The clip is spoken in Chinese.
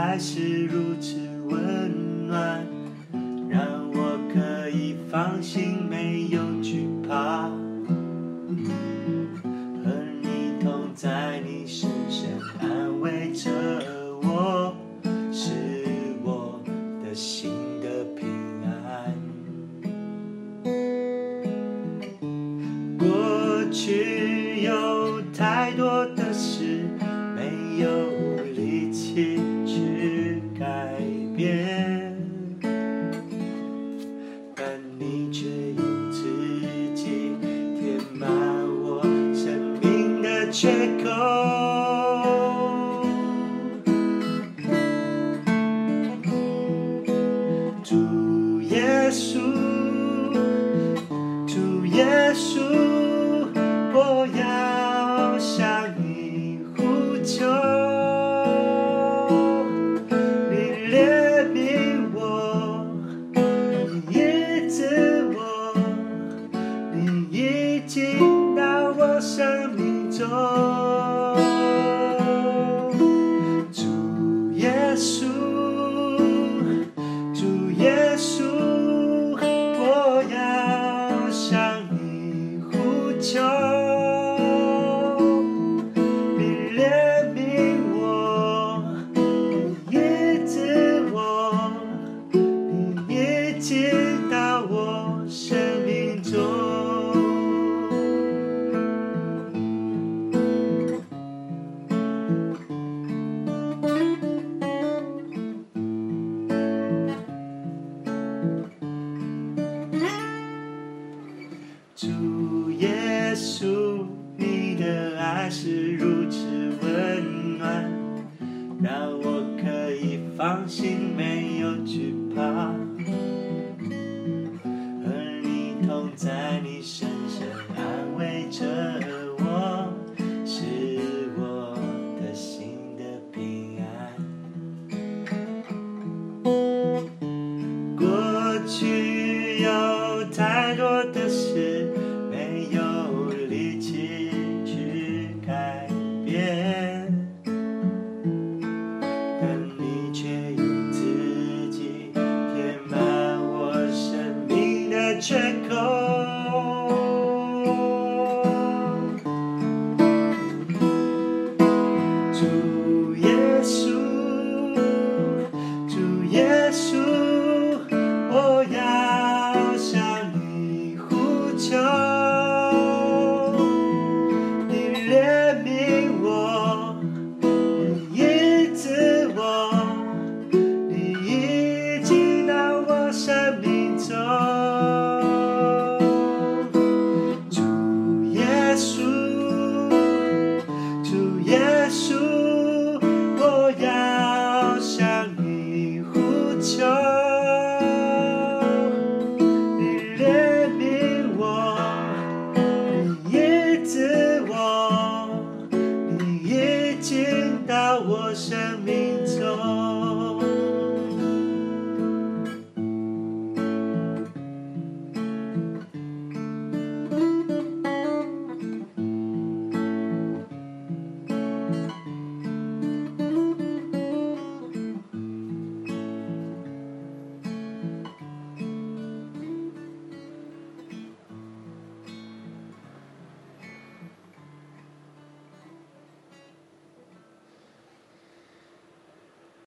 还，是如此温暖，让我可以放心，没有惧怕。和你同在，你深深安慰着我，是我的心的平安。过去但你却用自己填满我生命的缺口。主耶稣。主耶稣，我要向主耶稣，你的爱是如此温暖，让我可以放心，没有惧怕。我生命。